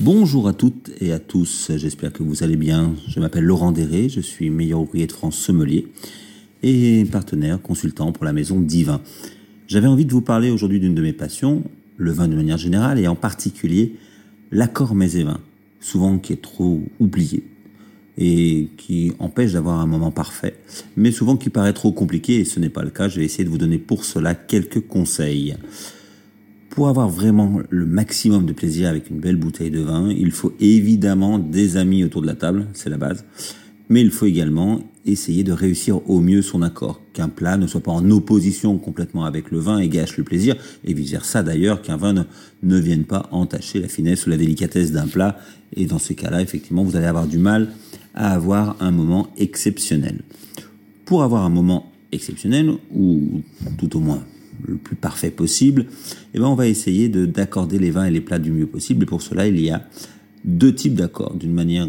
Bonjour à toutes et à tous, j'espère que vous allez bien. Je m'appelle Laurent Déré, je suis meilleur ouvrier de France sommelier et partenaire consultant pour la maison Divin. J'avais envie de vous parler aujourd'hui d'une de mes passions, le vin de manière générale et en particulier l'accord mets souvent qui est trop oublié et qui empêche d'avoir un moment parfait, mais souvent qui paraît trop compliqué et ce n'est pas le cas. Je vais essayer de vous donner pour cela quelques conseils. Pour avoir vraiment le maximum de plaisir avec une belle bouteille de vin, il faut évidemment des amis autour de la table, c'est la base. Mais il faut également essayer de réussir au mieux son accord, qu'un plat ne soit pas en opposition complètement avec le vin et gâche le plaisir, et vice versa d'ailleurs, qu'un vin ne, ne vienne pas entacher la finesse ou la délicatesse d'un plat. Et dans ces cas-là, effectivement, vous allez avoir du mal à avoir un moment exceptionnel. Pour avoir un moment exceptionnel, ou tout au moins le plus parfait possible, eh ben on va essayer de d'accorder les vins et les plats du mieux possible. Et pour cela, il y a deux types d'accords. D'une manière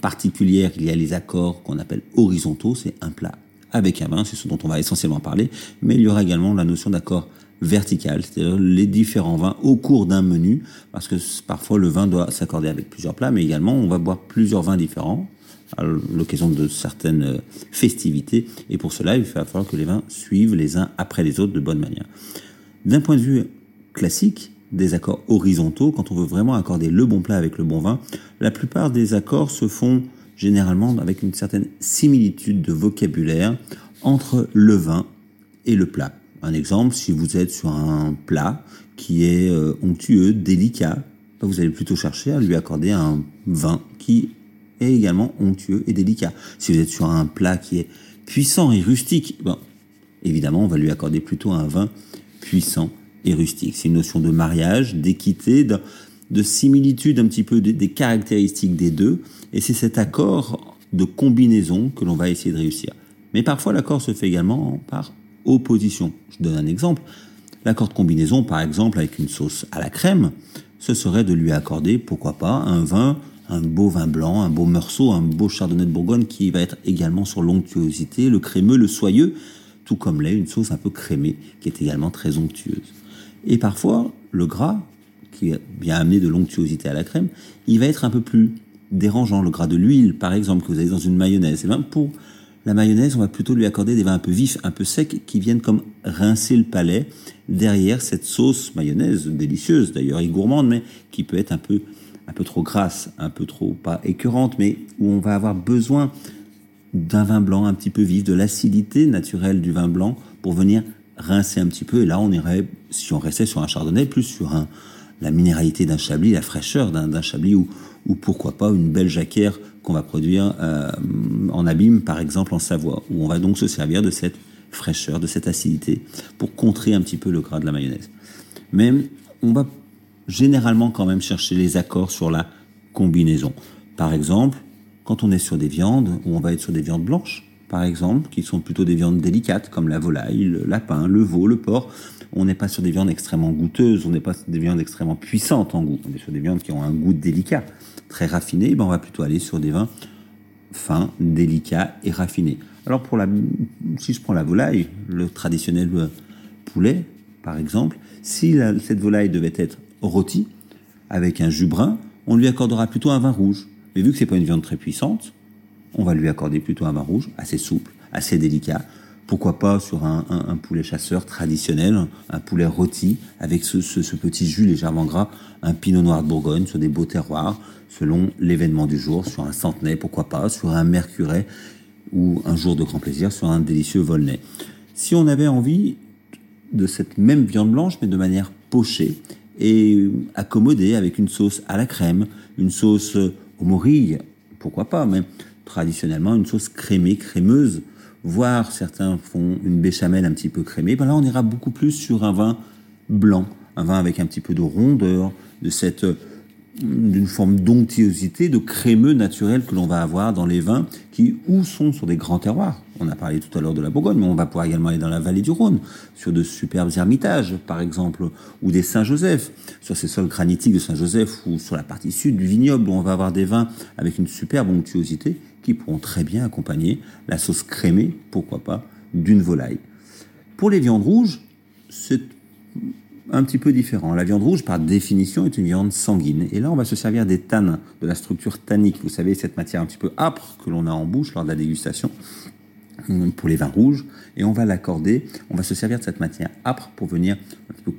particulière, il y a les accords qu'on appelle horizontaux, c'est un plat avec un vin, c'est ce dont on va essentiellement parler, mais il y aura également la notion d'accord vertical, c'est-à-dire les différents vins au cours d'un menu, parce que parfois le vin doit s'accorder avec plusieurs plats, mais également on va boire plusieurs vins différents à l'occasion de certaines festivités, et pour cela il va falloir que les vins suivent les uns après les autres de bonne manière. D'un point de vue classique, des accords horizontaux, quand on veut vraiment accorder le bon plat avec le bon vin, la plupart des accords se font généralement avec une certaine similitude de vocabulaire entre le vin et le plat. Un exemple, si vous êtes sur un plat qui est euh, onctueux, délicat, bah, vous allez plutôt chercher à lui accorder un vin qui est également onctueux et délicat. Si vous êtes sur un plat qui est puissant et rustique, ben, évidemment, on va lui accorder plutôt un vin puissant et rustique. C'est une notion de mariage, d'équité, de, de, similitude un petit peu des caractéristiques des deux. Et c'est cet accord de combinaison que l'on va essayer de réussir. Mais parfois, l'accord se fait également par opposition. Je donne un exemple. L'accord de combinaison, par exemple, avec une sauce à la crème, ce serait de lui accorder, pourquoi pas, un vin, un beau vin blanc, un beau meursault, un beau chardonnay de Bourgogne qui va être également sur l'onctuosité, le crémeux, le soyeux, tout comme l'est une sauce un peu crémée qui est également très onctueuse. Et parfois, le gras, qui vient amener de l'onctuosité à la crème, il va être un peu plus dérangeant. Le gras de l'huile, par exemple, que vous avez dans une mayonnaise. Et même pour la mayonnaise, on va plutôt lui accorder des vins un peu vifs, un peu secs, qui viennent comme rincer le palais derrière cette sauce mayonnaise, délicieuse d'ailleurs et gourmande, mais qui peut être un peu, un peu trop grasse, un peu trop, pas écœurante, mais où on va avoir besoin d'un vin blanc un petit peu vif, de l'acidité naturelle du vin blanc pour venir rincer un petit peu. Et là, on irait, si on restait sur un chardonnay, plus sur la minéralité d'un chablis, la fraîcheur d'un chablis ou, ou pourquoi pas une belle jacquère qu'on va produire euh, en abîme, par exemple en Savoie, où on va donc se servir de cette fraîcheur, de cette acidité, pour contrer un petit peu le gras de la mayonnaise. Mais on va généralement quand même chercher les accords sur la combinaison. Par exemple, quand on est sur des viandes, où on va être sur des viandes blanches, par exemple, qui sont plutôt des viandes délicates, comme la volaille, le lapin, le veau, le porc, on n'est pas sur des viandes extrêmement goûteuses, on n'est pas sur des viandes extrêmement puissantes en goût, on est sur des viandes qui ont un goût délicat, très raffiné, ben on va plutôt aller sur des vins fins, délicats et raffinés. Alors pour si je prends la volaille, le traditionnel poulet, par exemple, si cette volaille devait être rôtie avec un jus brun, on lui accordera plutôt un vin rouge. Mais vu que c'est pas une viande très puissante, on va lui accorder plutôt un vin rouge, assez souple, assez délicat, pourquoi pas sur un, poulet chasseur traditionnel, un poulet rôti avec ce, petit jus légèrement gras, un pinot noir de Bourgogne sur des beaux terroirs, selon l'événement du jour, sur un centenay, pourquoi pas, sur un mercuret ou un jour de grand plaisir, sur un délicieux volnay. Si on avait envie de cette même viande blanche, mais de manière pochée et accommodée avec une sauce à la crème, une sauce aux morilles, pourquoi pas, mais traditionnellement une sauce crémée, crémeuse, voire certains font une béchamel un petit peu crémée, ben là on ira beaucoup plus sur un vin blanc, un vin avec un petit peu de rondeur, de cette d'une forme d'onctuosité, de crémeux naturel que l'on va avoir dans les vins qui ou sont sur des grands terroirs. On a parlé tout à l'heure de la Bourgogne, mais on va pouvoir également aller dans la vallée du Rhône, sur de superbes ermitages, par exemple, ou des Saint-Joseph, sur ces sols granitiques de Saint-Joseph, ou sur la partie sud du vignoble, où on va avoir des vins avec une superbe onctuosité qui pourront très bien accompagner la sauce crémée, pourquoi pas, d'une volaille. Pour les viandes rouges, c'est un petit peu différent. La viande rouge, par définition, est une viande sanguine. Et là, on va se servir des tanins, de la structure tannique. Vous savez, cette matière un petit peu âpre que l'on a en bouche lors de la dégustation pour les vins rouges. Et on va l'accorder, on va se servir de cette matière âpre pour venir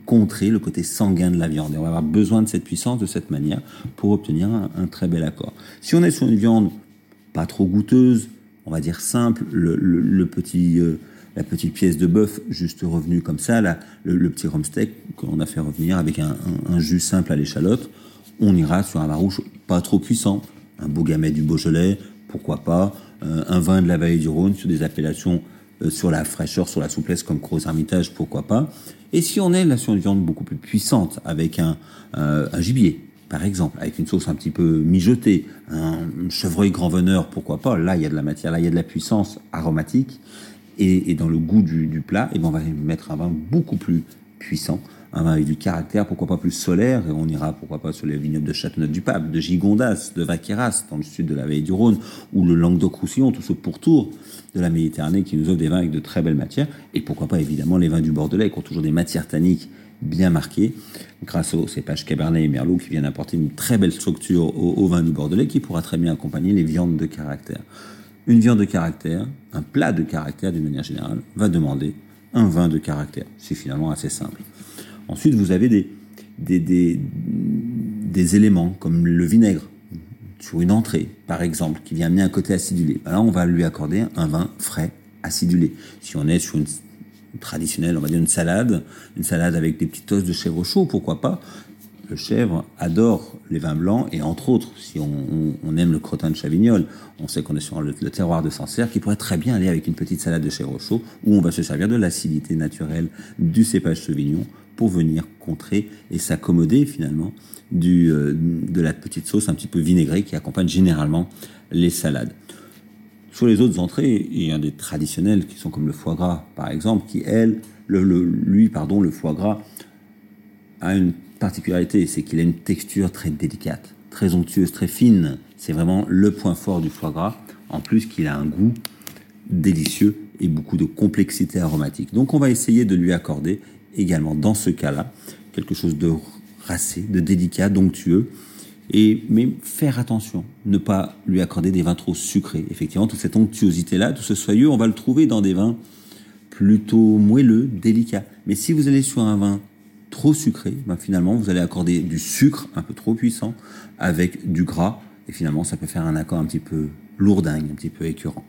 contrer le côté sanguin de la viande. Et on va avoir besoin de cette puissance, de cette manière, pour obtenir un, très bel accord. Si on est sur une viande pas trop goûteuse, on va dire simple, le, petit... Euh, la petite pièce de bœuf juste revenue comme ça, le, petit rhum steak qu'on a fait revenir avec un, jus simple à l'échalote, on ira sur un vin rouge pas trop puissant, un beau gamet du Beaujolais, pourquoi pas, euh, un vin de la vallée du Rhône sur des appellations euh, sur la fraîcheur, sur la souplesse comme Gros Hermitage, pourquoi pas. Et si on est là sur une viande beaucoup plus puissante, avec un, euh, un gibier, par exemple, avec une sauce un petit peu mijotée, un chevreuil grand veneur, pourquoi pas, là il y a de la matière, là il y a de la puissance aromatique, et, dans le goût du, plat, et ben on va mettre un vin beaucoup plus puissant, un vin avec du caractère, pourquoi pas plus solaire, et on ira pourquoi pas sur les vignobles de Châteauneuf-du-Pape, de Gigondas, de Vaqueras, dans le sud de la vallée du Rhône, ou le Languedoc-Roussillon, tout ce pourtour de la Méditerranée qui nous offre des vins avec de très belles matières, et pourquoi pas évidemment les vins du Bordelais qui ont toujours des matières tanniques bien marquées, grâce aux cépages Cabernet et Merlot qui viennent apporter une très belle structure au vin du Bordelais qui pourra très bien accompagner les viandes de caractère. Une viande de caractère, un plat de caractère d'une manière générale, va demander un vin de caractère. C'est finalement assez simple. Ensuite, vous avez des, éléments comme le vinaigre sur une entrée, par exemple, qui vient amener un côté acidulé. Ben là, on va lui accorder un vin frais acidulé. Si on est sur une traditionnelle, on va dire une salade, une salade avec des petites os de chèvre chaud, pourquoi pas le chèvre adore les vins blancs et entre autres, si on, aime le crottin de Chavignol, on sait qu'on est sur le, terroir de Sancerre qui pourrait très bien aller avec une petite salade de chèvre chaud où on va se servir de l'acidité naturelle du cépage Sauvignon pour venir contrer et s'accommoder finalement euh, de la petite sauce un petit peu vinaigrée qui accompagne généralement les salades. Sur les autres entrées, il y a des traditionnels qui sont comme le foie gras par exemple, qui elle, le, lui pardon, le foie gras a une particularité, c'est qu'il a une texture très délicate, très onctueuse, très fine. C'est vraiment le point fort du foie gras. En plus qu'il a un goût délicieux et beaucoup de complexité aromatique. Donc on va essayer de lui accorder également dans ce cas-là quelque chose de racé, de délicat, d'onctueux. Et, mais faire attention, ne pas lui accorder des vins trop sucrés. Effectivement, toute cette onctuosité-là, tout ce soyeux, on va le trouver dans des vins plutôt moelleux, délicats. Mais si vous allez sur un vin trop sucré, ben finalement, vous allez accorder du sucre un peu trop puissant avec du gras. Et finalement, ça peut faire un accord un petit peu lourdingue, un petit peu écœurant.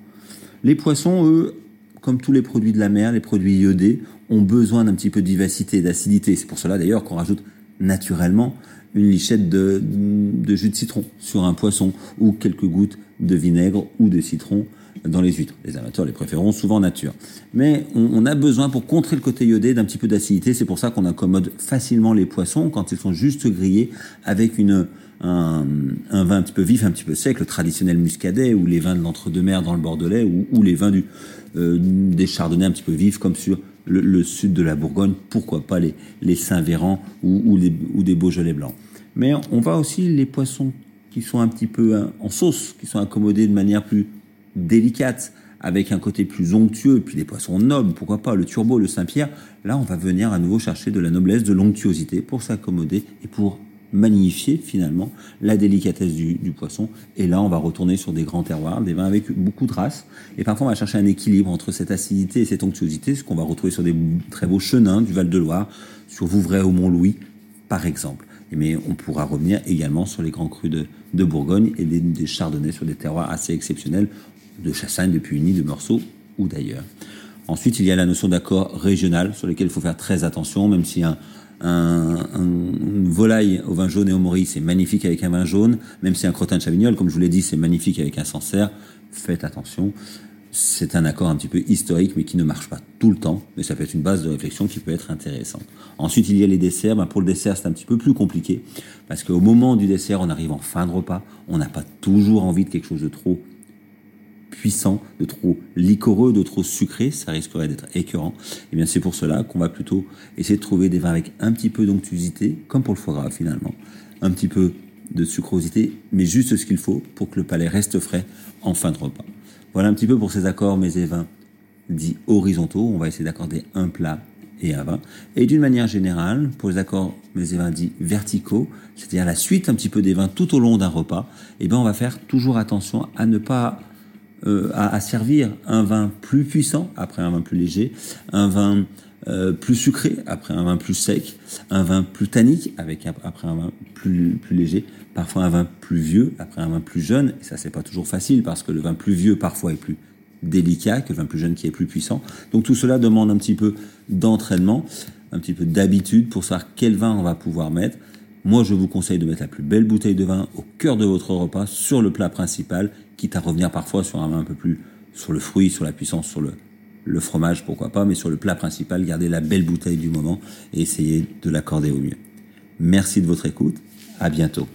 Les poissons, eux, comme tous les produits de la mer, les produits iodés, ont besoin d'un petit peu de vivacité, d'acidité. C'est pour cela d'ailleurs qu'on rajoute naturellement une lichette de, de, jus de citron sur un poisson ou quelques gouttes de vinaigre ou de citron dans les huîtres. Les amateurs les préféreront souvent nature. Mais on, a besoin, pour contrer le côté iodé, d'un petit peu d'acidité. C'est pour ça qu'on accommode facilement les poissons quand ils sont juste grillés avec une, un, vin un petit peu vif, un petit peu sec, le traditionnel muscadet, ou les vins de l'entre-deux-mer dans le Bordelais, ou, les vins du, euh, des chardonnays un petit peu vifs, comme sur le, sud de la Bourgogne, pourquoi pas les, les Saint-Véran ou, ou, des Beaujolais blancs. Mais on va aussi les poissons qui sont un petit peu en sauce, qui sont accommodés de manière plus délicate, avec un côté plus onctueux, puis des poissons nobles, pourquoi pas, le turbo, le Saint-Pierre, là on va venir à nouveau chercher de la noblesse, de l'onctuosité pour s'accommoder et pour magnifier finalement la délicatesse du, poisson. Et là, on va retourner sur des grands terroirs, des vins avec beaucoup de race. Et parfois, on va chercher un équilibre entre cette acidité et cette onctuosité, ce qu'on va retrouver sur des très beaux chenins du Val-de-Loire, sur Vouvray au Mont-Louis, par exemple. Mais on pourra revenir également sur les grands crus de, Bourgogne et des, des chardonnays sur des terroirs assez exceptionnels de Chassagne, de Puigny, de Meursault ou d'ailleurs. Ensuite, il y a la notion d'accord régional sur lesquels il faut faire très attention, même si un, un, une volaille au vin jaune et au Maurice c'est magnifique avec un vin jaune, même si un crottin de Chavignol, comme je vous l'ai dit, c'est magnifique avec un Sancerre, faites attention. C'est un accord un petit peu historique, mais qui ne marche pas tout le temps, mais ça peut être une base de réflexion qui peut être intéressante. Ensuite, il y a les desserts. Ben, pour le dessert, c'est un petit peu plus compliqué, parce qu'au moment du dessert, on arrive en fin de repas, on n'a pas toujours envie de quelque chose de trop puissant, de trop liquoreux, de trop sucré, ça risquerait d'être écœurant. Et eh bien c'est pour cela qu'on va plutôt essayer de trouver des vins avec un petit peu d'onctuosité, comme pour le foie gras finalement, un petit peu de sucrosité, mais juste ce qu'il faut pour que le palais reste frais en fin de repas. Voilà un petit peu pour ces accords mais et vins dits horizontaux. On va essayer d'accorder un plat et un vin. Et d'une manière générale, pour les accords, les vins dits verticaux, c'est-à-dire la suite un petit peu des vins tout au long d'un repas, eh ben on va faire toujours attention à ne pas euh, à, servir un vin plus puissant après un vin plus léger, un vin euh, plus sucré après un vin plus sec, un vin plus tannique avec après un vin plus plus léger, parfois un vin plus vieux après un vin plus jeune. Et ça c'est pas toujours facile parce que le vin plus vieux parfois est plus délicat que le vin plus jeune qui est plus puissant. Donc tout cela demande un petit peu d'entraînement, un petit peu d'habitude pour savoir quel vin on va pouvoir mettre. Moi, je vous conseille de mettre la plus belle bouteille de vin au cœur de votre repas, sur le plat principal, quitte à revenir parfois sur un vin un peu plus sur le fruit, sur la puissance, sur le, fromage, pourquoi pas, mais sur le plat principal, gardez la belle bouteille du moment et essayez de l'accorder au mieux. Merci de votre écoute. À bientôt.